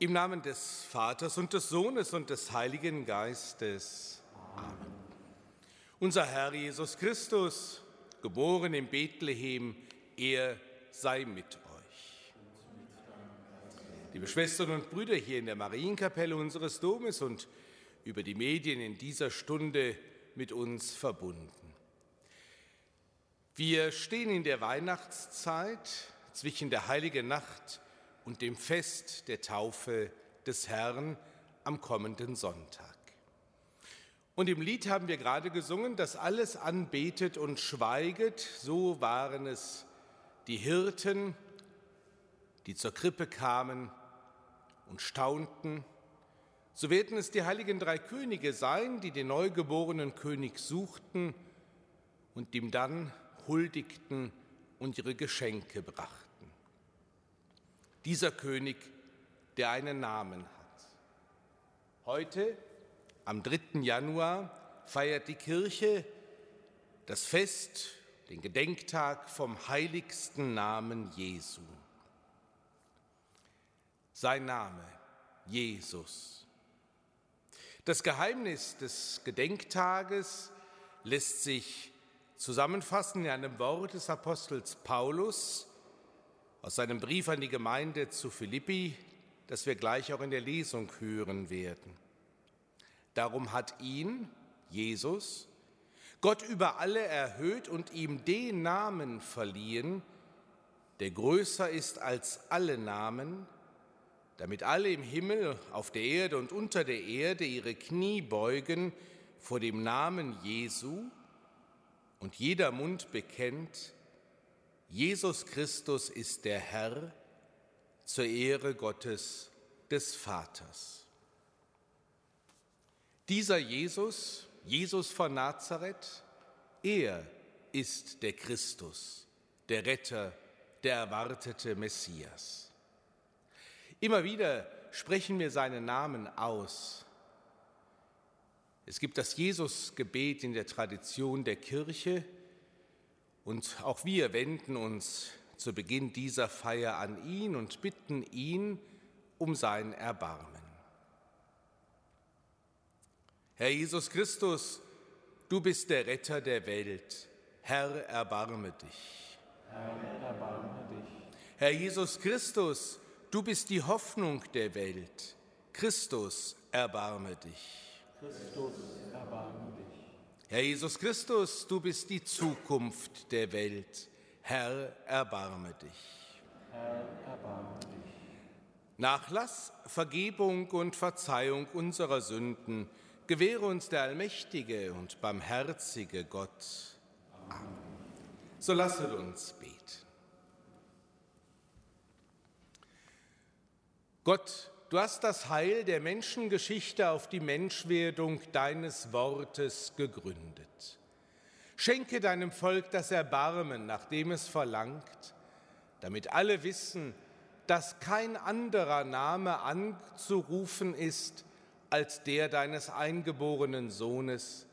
Im Namen des Vaters und des Sohnes und des Heiligen Geistes. Amen. Unser Herr Jesus Christus, geboren in Bethlehem, er sei mit euch. Liebe Schwestern und Brüder hier in der Marienkapelle unseres Domes und über die Medien in dieser Stunde mit uns verbunden. Wir stehen in der Weihnachtszeit zwischen der heiligen Nacht und dem Fest der Taufe des Herrn am kommenden Sonntag. Und im Lied haben wir gerade gesungen, dass alles anbetet und schweiget. So waren es die Hirten, die zur Krippe kamen und staunten. So werden es die heiligen drei Könige sein, die den neugeborenen König suchten und ihm dann huldigten und ihre Geschenke brachten dieser König, der einen Namen hat. Heute, am 3. Januar, feiert die Kirche das Fest, den Gedenktag vom heiligsten Namen Jesu. Sein Name, Jesus. Das Geheimnis des Gedenktages lässt sich zusammenfassen in einem Wort des Apostels Paulus, aus seinem Brief an die Gemeinde zu Philippi, das wir gleich auch in der Lesung hören werden. Darum hat ihn, Jesus, Gott über alle erhöht und ihm den Namen verliehen, der größer ist als alle Namen, damit alle im Himmel, auf der Erde und unter der Erde ihre Knie beugen vor dem Namen Jesu und jeder Mund bekennt, Jesus Christus ist der Herr zur Ehre Gottes des Vaters. Dieser Jesus, Jesus von Nazareth, er ist der Christus, der Retter, der erwartete Messias. Immer wieder sprechen wir seinen Namen aus. Es gibt das Jesusgebet in der Tradition der Kirche, und auch wir wenden uns zu Beginn dieser Feier an ihn und bitten ihn um sein Erbarmen. Herr Jesus Christus, du bist der Retter der Welt. Herr, erbarme dich. Herr, erbarme dich. Herr Jesus Christus, du bist die Hoffnung der Welt. Christus, erbarme dich. Christus, erbarme dich. Herr Jesus Christus, du bist die Zukunft der Welt. Herr, erbarme dich. Herr, erbarme dich. Nachlass, Vergebung und Verzeihung unserer Sünden gewähre uns der allmächtige und barmherzige Gott. Amen. So lasset uns beten. Gott, Du hast das Heil der Menschengeschichte auf die Menschwerdung deines Wortes gegründet. Schenke deinem Volk das Erbarmen, nach dem es verlangt, damit alle wissen, dass kein anderer Name anzurufen ist als der deines eingeborenen Sohnes,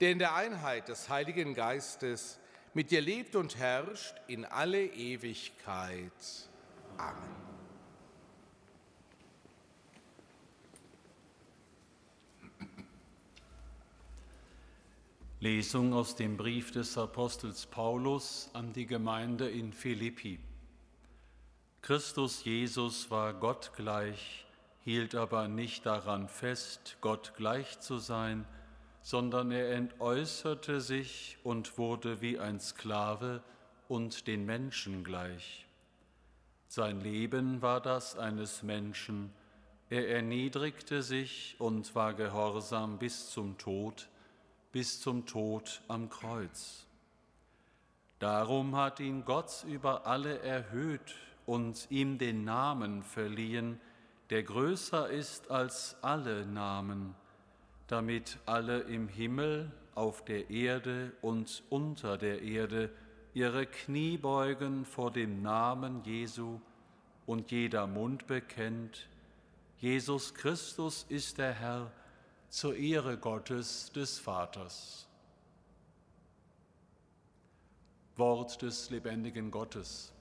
der in der Einheit des Heiligen Geistes mit dir lebt und herrscht in alle Ewigkeit. Amen. Lesung aus dem Brief des Apostels Paulus an die Gemeinde in Philippi. Christus Jesus war Gott gleich, hielt aber nicht daran fest, Gott gleich zu sein, sondern er entäußerte sich und wurde wie ein Sklave und den Menschen gleich. Sein Leben war das eines Menschen, er erniedrigte sich und war gehorsam bis zum Tod, bis zum Tod am Kreuz. Darum hat ihn Gott über alle erhöht und ihm den Namen verliehen, der größer ist als alle Namen, damit alle im Himmel, auf der Erde und unter der Erde ihre Knie beugen vor dem Namen Jesu und jeder Mund bekennt, Jesus Christus ist der Herr, zur Ehre Gottes des Vaters. Wort des lebendigen Gottes.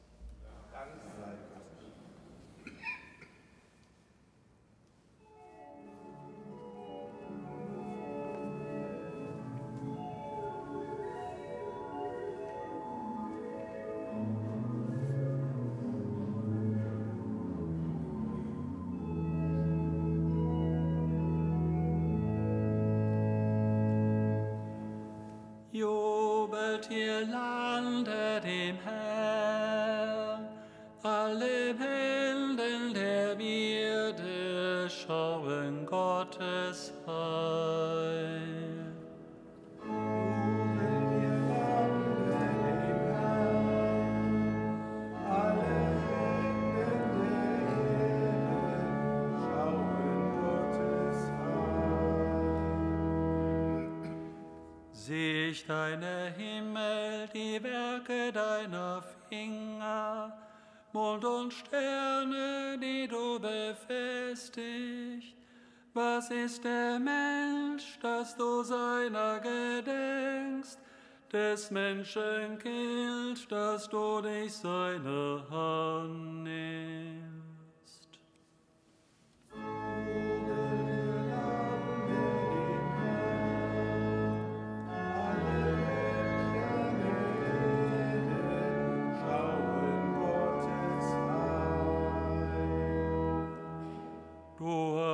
Des Menschen Kind, dass du dich seiner Hand nimmst?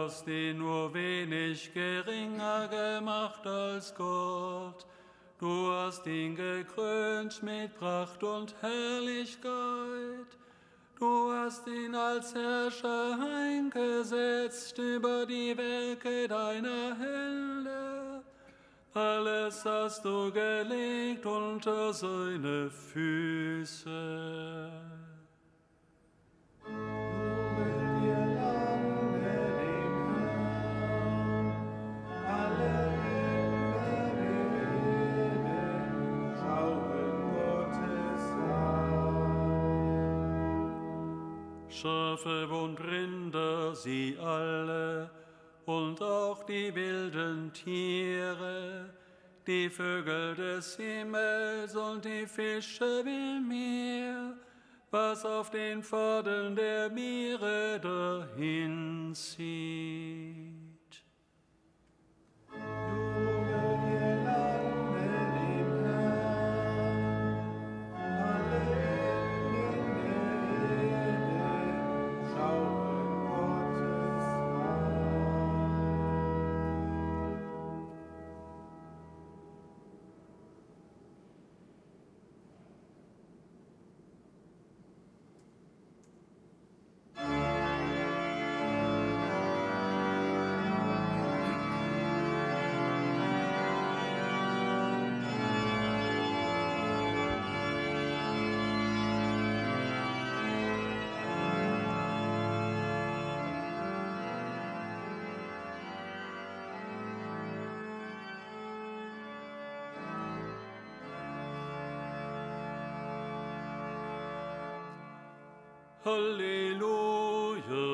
hast ihn nur wenig geringer gemacht als Gott. Du hast ihn gekrönt mit Pracht und Herrlichkeit. Du hast ihn als Herrscher eingesetzt über die Werke deiner Hände. Alles hast du gelegt unter seine Füße. Schafe und Rinder, sie alle, und auch die wilden Tiere, die Vögel des Himmels und die Fische im Meer, was auf den Pfaden der Meere dahin Halleluja,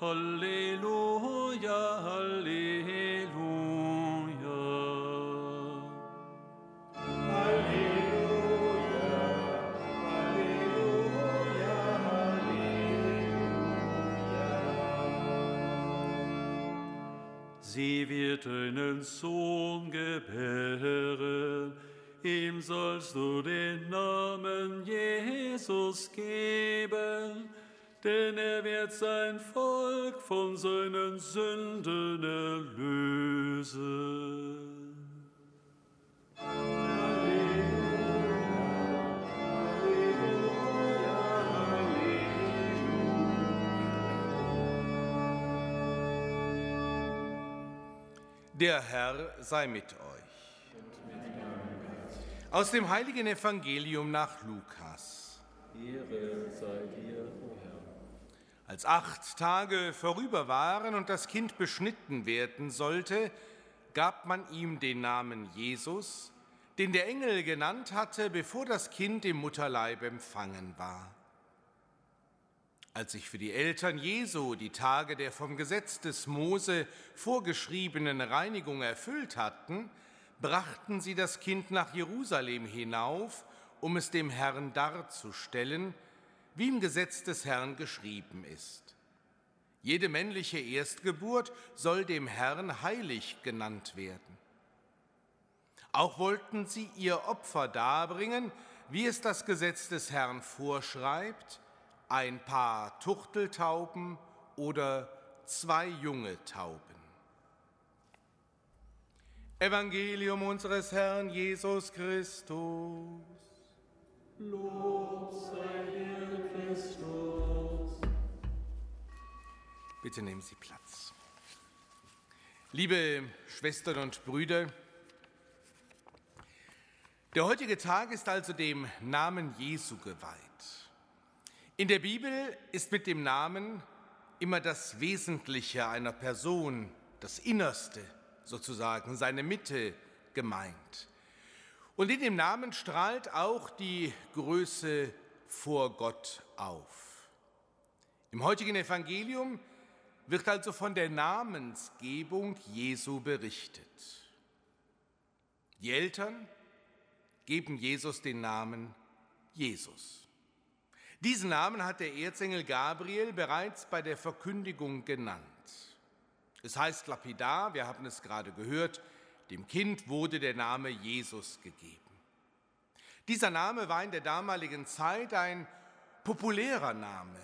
Halleluja, Halleluja. Halleluja, Halleluja, Halleluja. Sie wird einen Sohn gebären, ihm sollst du den Namen Jesus geben, denn er wird sein Volk von seinen Sünden erlösen. Der Herr sei mit euch. Aus dem heiligen Evangelium nach Lukas. Ehre sei dir, o Herr. Als acht Tage vorüber waren und das Kind beschnitten werden sollte, gab man ihm den Namen Jesus, den der Engel genannt hatte, bevor das Kind im Mutterleib empfangen war. Als sich für die Eltern Jesu die Tage der vom Gesetz des Mose vorgeschriebenen Reinigung erfüllt hatten, brachten sie das Kind nach Jerusalem hinauf, um es dem Herrn darzustellen, wie im Gesetz des Herrn geschrieben ist. Jede männliche Erstgeburt soll dem Herrn heilig genannt werden. Auch wollten sie ihr Opfer darbringen, wie es das Gesetz des Herrn vorschreibt, ein paar Tuchteltauben oder zwei junge Tauben. Evangelium unseres Herrn Jesus Christus. Lob sei dir, Christus. Bitte nehmen Sie Platz. Liebe Schwestern und Brüder, der heutige Tag ist also dem Namen Jesu geweiht. In der Bibel ist mit dem Namen immer das Wesentliche einer Person, das Innerste sozusagen, seine Mitte gemeint. Und in dem Namen strahlt auch die Größe vor Gott auf. Im heutigen Evangelium wird also von der Namensgebung Jesu berichtet. Die Eltern geben Jesus den Namen Jesus. Diesen Namen hat der Erzengel Gabriel bereits bei der Verkündigung genannt. Es heißt lapidar, wir haben es gerade gehört, dem Kind wurde der Name Jesus gegeben. Dieser Name war in der damaligen Zeit ein populärer Name.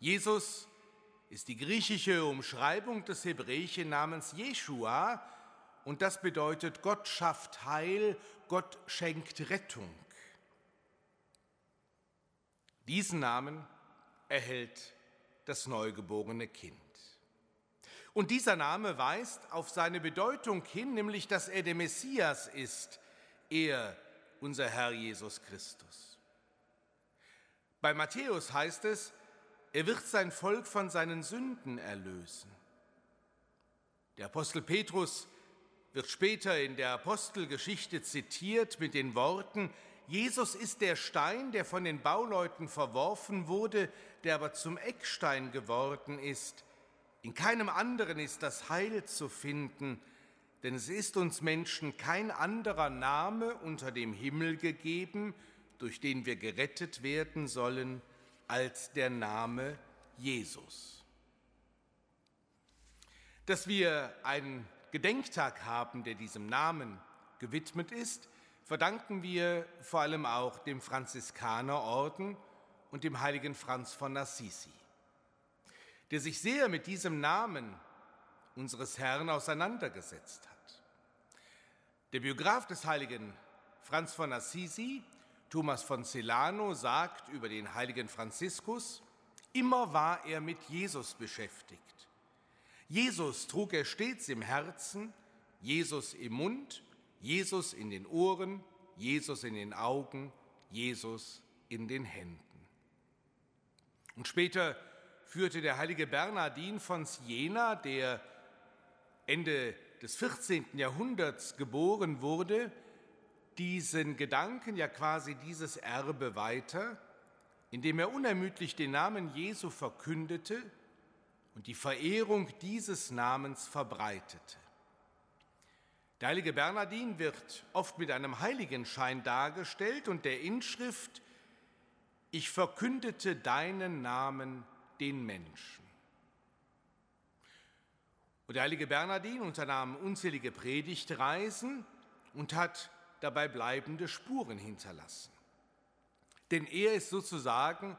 Jesus ist die griechische Umschreibung des hebräischen Namens Jeshua und das bedeutet Gott schafft Heil, Gott schenkt Rettung. Diesen Namen erhält das neugeborene Kind. Und dieser Name weist auf seine Bedeutung hin, nämlich dass er der Messias ist, er, unser Herr Jesus Christus. Bei Matthäus heißt es, er wird sein Volk von seinen Sünden erlösen. Der Apostel Petrus wird später in der Apostelgeschichte zitiert mit den Worten, Jesus ist der Stein, der von den Bauleuten verworfen wurde, der aber zum Eckstein geworden ist. In keinem anderen ist das Heil zu finden, denn es ist uns Menschen kein anderer Name unter dem Himmel gegeben, durch den wir gerettet werden sollen, als der Name Jesus. Dass wir einen Gedenktag haben, der diesem Namen gewidmet ist, verdanken wir vor allem auch dem Franziskanerorden und dem heiligen Franz von Assisi, der sich sehr mit diesem Namen unseres Herrn auseinandergesetzt hat. Der Biograf des heiligen Franz von Assisi Thomas von Celano sagt über den heiligen Franziskus, immer war er mit Jesus beschäftigt. Jesus trug er stets im Herzen, Jesus im Mund, Jesus in den Ohren, Jesus in den Augen, Jesus in den Händen. Und später führte der heilige Bernardin von Siena, der Ende des 14. Jahrhunderts geboren wurde, diesen Gedanken, ja quasi dieses Erbe weiter, indem er unermüdlich den Namen Jesu verkündete und die Verehrung dieses Namens verbreitete. Der heilige Bernardin wird oft mit einem Heiligenschein dargestellt und der Inschrift Ich verkündete deinen Namen den Menschen. Und der heilige Bernardin unternahm unzählige Predigtreisen und hat dabei bleibende Spuren hinterlassen. Denn er ist sozusagen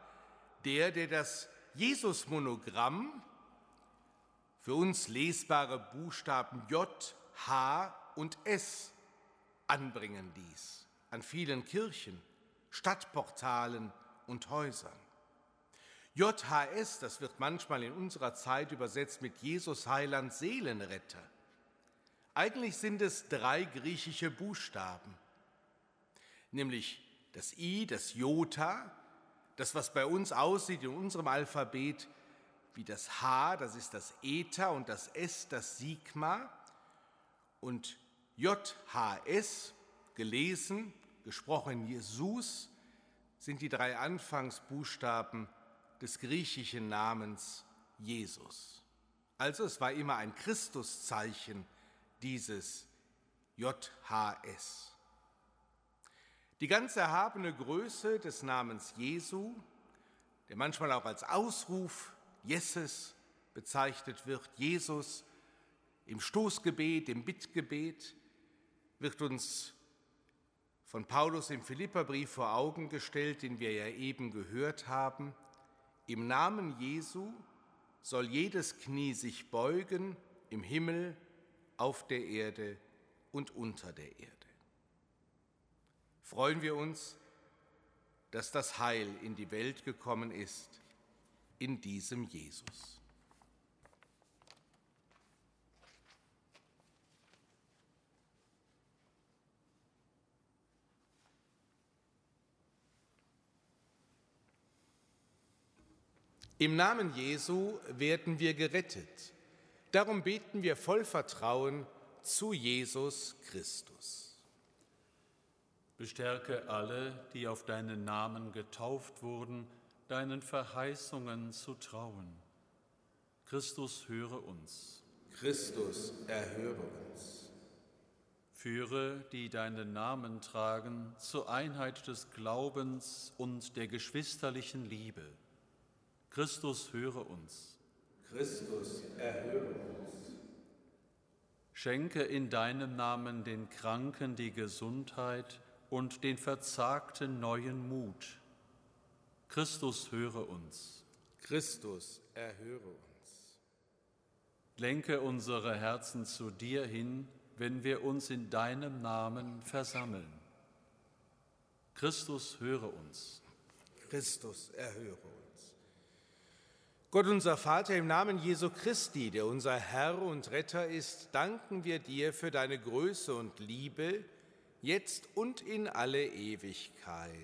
der, der das Jesus-Monogramm für uns lesbare Buchstaben J, H und S anbringen ließ an vielen Kirchen, Stadtportalen und Häusern. JHS, das wird manchmal in unserer Zeit übersetzt mit Jesus Heiland Seelenretter. Eigentlich sind es drei griechische Buchstaben, nämlich das I, das Jota, das, was bei uns aussieht in unserem Alphabet wie das H, das ist das Eta und das S, das Sigma und JHS, gelesen, gesprochen Jesus, sind die drei Anfangsbuchstaben des griechischen Namens Jesus. Also es war immer ein Christuszeichen, dieses JHS. Die ganz erhabene Größe des Namens Jesu, der manchmal auch als Ausruf Jesses bezeichnet wird, Jesus im Stoßgebet, im Bittgebet, wird uns von Paulus im Philipperbrief vor Augen gestellt, den wir ja eben gehört haben. Im Namen Jesu soll jedes Knie sich beugen im Himmel, auf der Erde und unter der Erde. Freuen wir uns, dass das Heil in die Welt gekommen ist, in diesem Jesus. Im Namen Jesu werden wir gerettet. Darum beten wir voll Vertrauen zu Jesus Christus. Bestärke alle, die auf deinen Namen getauft wurden, deinen Verheißungen zu trauen. Christus, höre uns. Christus, erhöre uns. Führe, die deinen Namen tragen, zur Einheit des Glaubens und der geschwisterlichen Liebe Christus, höre uns. Christus, erhöre uns. Schenke in deinem Namen den Kranken die Gesundheit und den Verzagten neuen Mut. Christus, höre uns. Christus, erhöre uns. Lenke unsere Herzen zu dir hin, wenn wir uns in deinem Namen versammeln. Christus, höre uns. Christus, erhöre uns. Gott unser Vater, im Namen Jesu Christi, der unser Herr und Retter ist, danken wir dir für deine Größe und Liebe, jetzt und in alle Ewigkeit.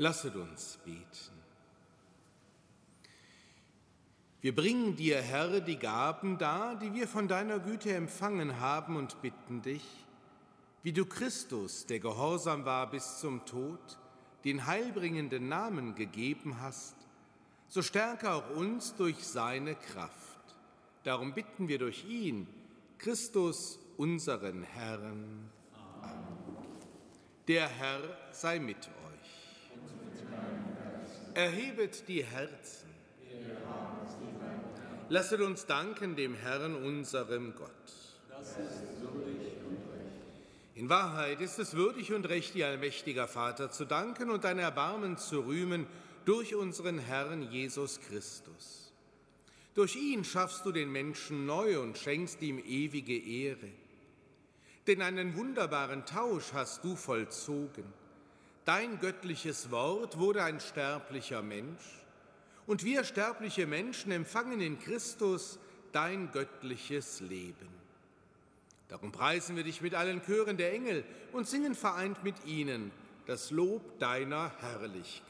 Lasset uns beten. Wir bringen dir, Herr, die Gaben dar, die wir von deiner Güte empfangen haben und bitten dich, wie du Christus, der gehorsam war bis zum Tod, den heilbringenden Namen gegeben hast, so stärke auch uns durch seine Kraft. Darum bitten wir durch ihn, Christus, unseren Herrn. Amen. Der Herr sei mit euch. Erhebet die Herzen. Lasset uns danken dem Herrn, unserem Gott. In Wahrheit ist es würdig und recht, dir, allmächtiger Vater, zu danken und dein Erbarmen zu rühmen durch unseren Herrn Jesus Christus. Durch ihn schaffst du den Menschen neu und schenkst ihm ewige Ehre. Denn einen wunderbaren Tausch hast du vollzogen. Dein göttliches Wort wurde ein sterblicher Mensch und wir sterbliche Menschen empfangen in Christus dein göttliches Leben. Darum preisen wir dich mit allen Chören der Engel und singen vereint mit ihnen das Lob deiner Herrlichkeit.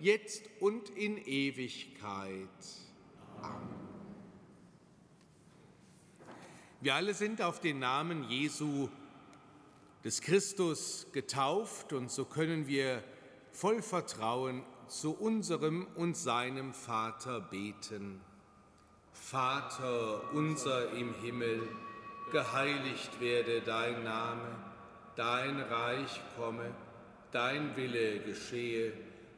jetzt und in Ewigkeit. Amen. Wir alle sind auf den Namen Jesu des Christus getauft und so können wir voll Vertrauen zu unserem und seinem Vater beten. Vater unser im Himmel, geheiligt werde dein Name, dein Reich komme, dein Wille geschehe,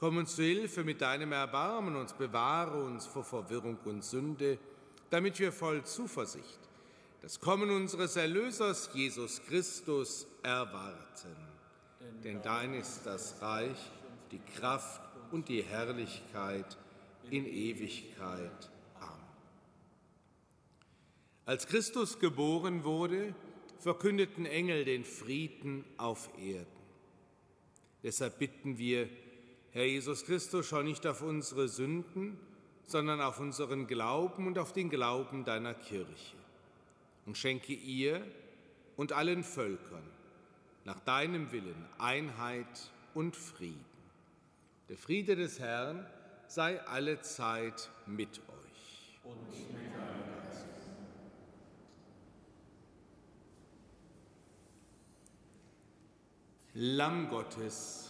Komm uns zu Hilfe mit deinem Erbarmen und bewahre uns vor Verwirrung und Sünde, damit wir voll Zuversicht das Kommen unseres Erlösers Jesus Christus erwarten. Denn dein ist das Reich, die Kraft und die Herrlichkeit in Ewigkeit. Amen. Als Christus geboren wurde, verkündeten Engel den Frieden auf Erden. Deshalb bitten wir, Herr Jesus Christus, schau nicht auf unsere Sünden, sondern auf unseren Glauben und auf den Glauben deiner Kirche und schenke ihr und allen Völkern nach deinem Willen Einheit und Frieden. Der Friede des Herrn sei alle Zeit mit euch. Und mit deinem Geist. Lamm Gottes,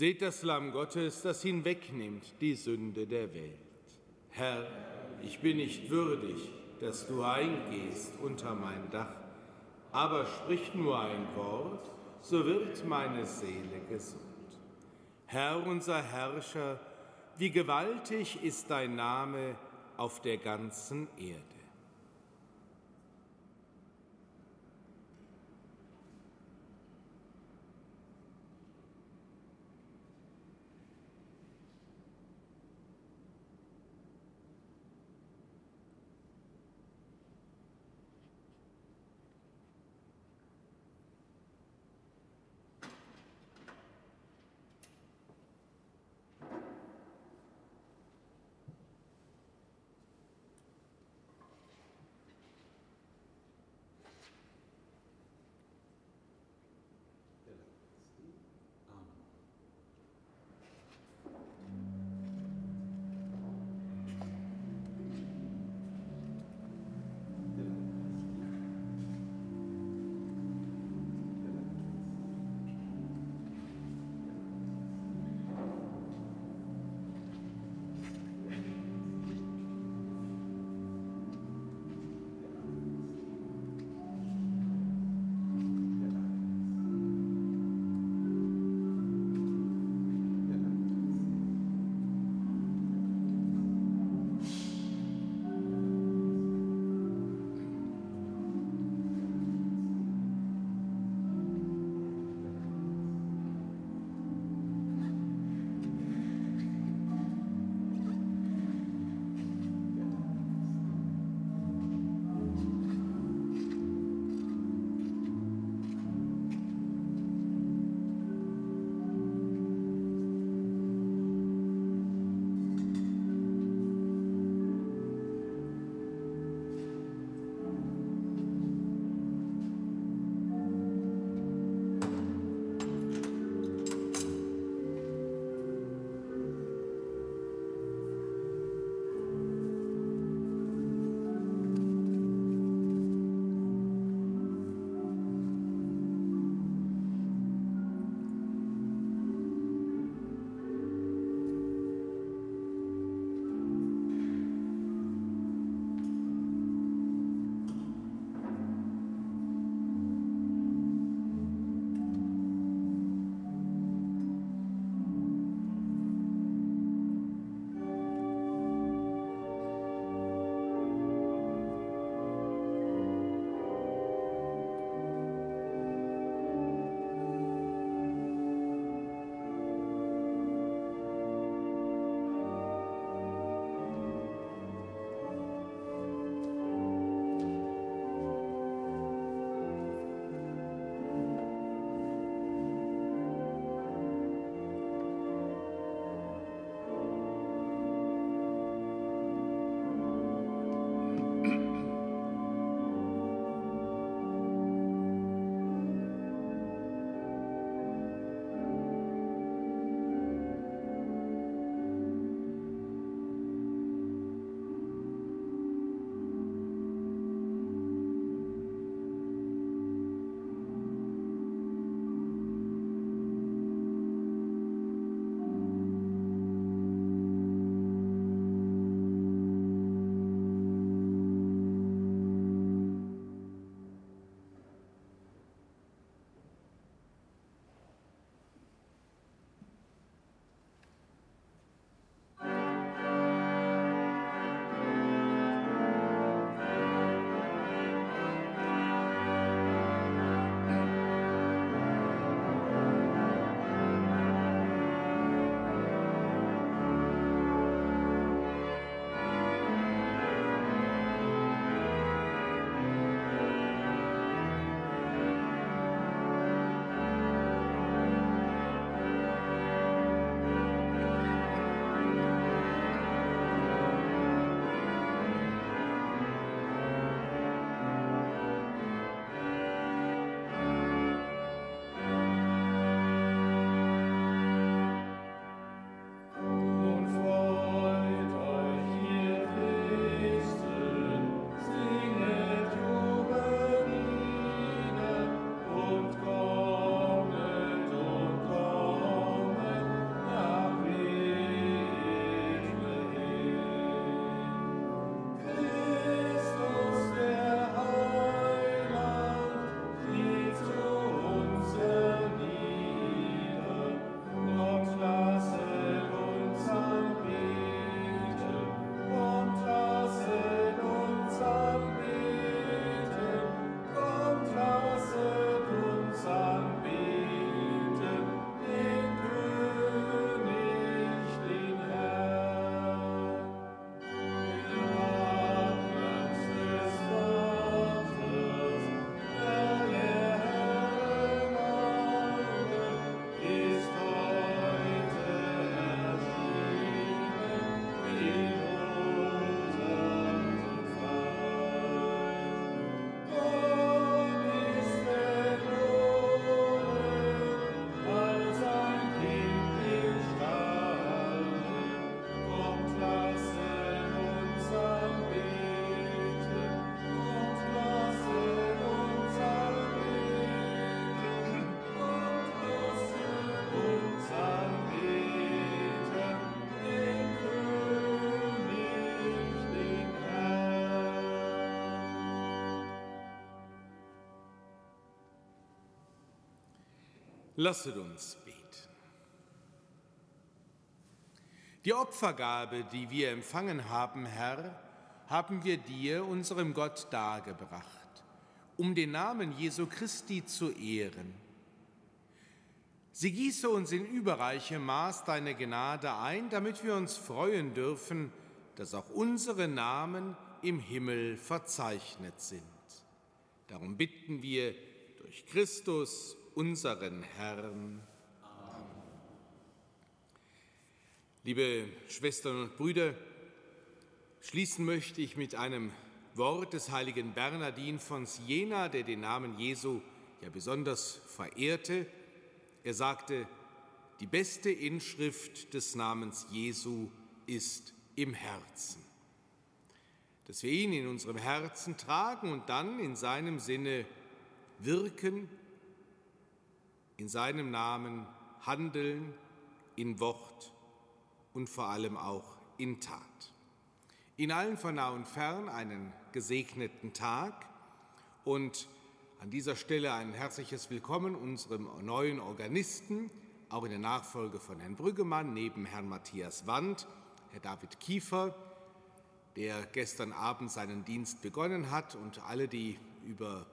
Seht das Lamm Gottes, das hinwegnimmt die Sünde der Welt. Herr, ich bin nicht würdig, dass du eingehst unter mein Dach, aber sprich nur ein Wort, so wird meine Seele gesund. Herr unser Herrscher, wie gewaltig ist dein Name auf der ganzen Erde. Lasset uns beten. Die Opfergabe, die wir empfangen haben, Herr, haben wir dir, unserem Gott, dargebracht, um den Namen Jesu Christi zu ehren. Sie gieße uns in überreichem Maß deine Gnade ein, damit wir uns freuen dürfen, dass auch unsere Namen im Himmel verzeichnet sind. Darum bitten wir durch Christus, unseren Herrn. Amen. Liebe Schwestern und Brüder, schließen möchte ich mit einem Wort des heiligen Bernardin von Siena, der den Namen Jesu ja besonders verehrte. Er sagte, die beste Inschrift des Namens Jesu ist im Herzen. Dass wir ihn in unserem Herzen tragen und dann in seinem Sinne wirken in seinem Namen handeln in Wort und vor allem auch in Tat. In allen von nah und fern einen gesegneten Tag und an dieser Stelle ein herzliches Willkommen unserem neuen Organisten, auch in der Nachfolge von Herrn Brüggemann, neben Herrn Matthias Wand, Herr David Kiefer, der gestern Abend seinen Dienst begonnen hat und alle, die über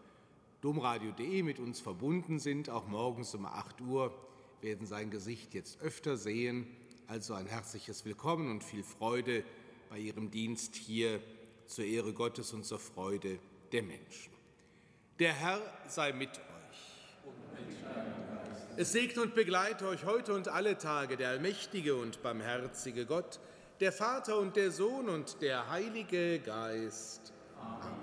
domradio.de mit uns verbunden sind. Auch morgens um 8 Uhr werden sein Gesicht jetzt öfter sehen. Also ein herzliches Willkommen und viel Freude bei Ihrem Dienst hier zur Ehre Gottes und zur Freude der Menschen. Der Herr sei mit euch. Es segne und begleite euch heute und alle Tage der allmächtige und barmherzige Gott, der Vater und der Sohn und der Heilige Geist. Amen.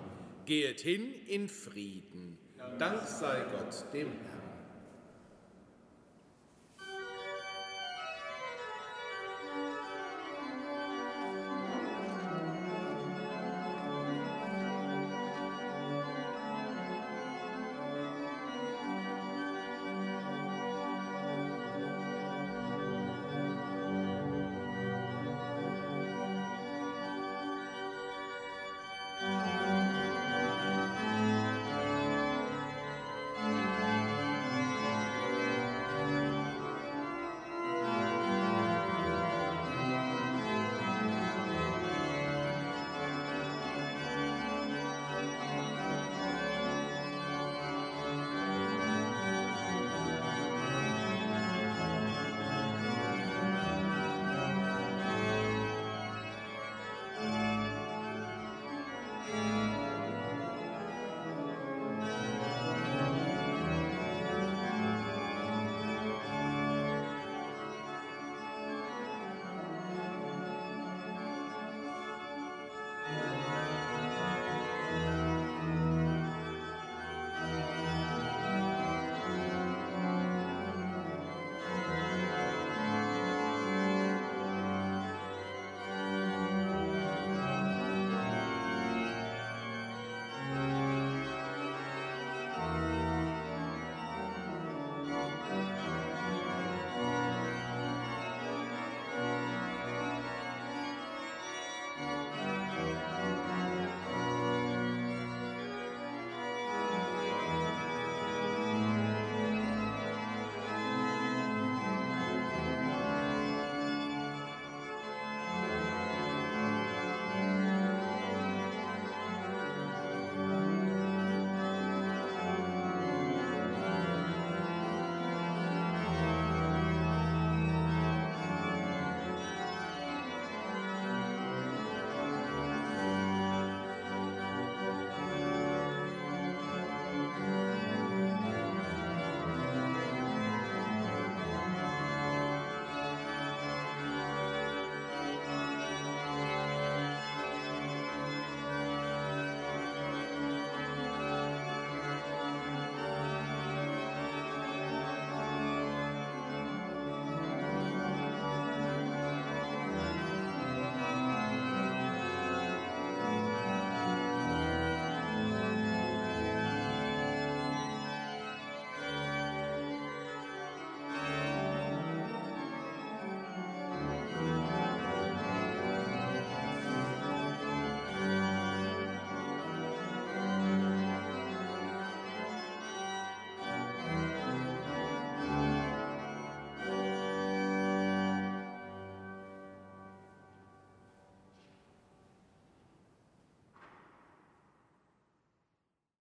Geht hin in Frieden. Dank sei Gott, dem Herrn.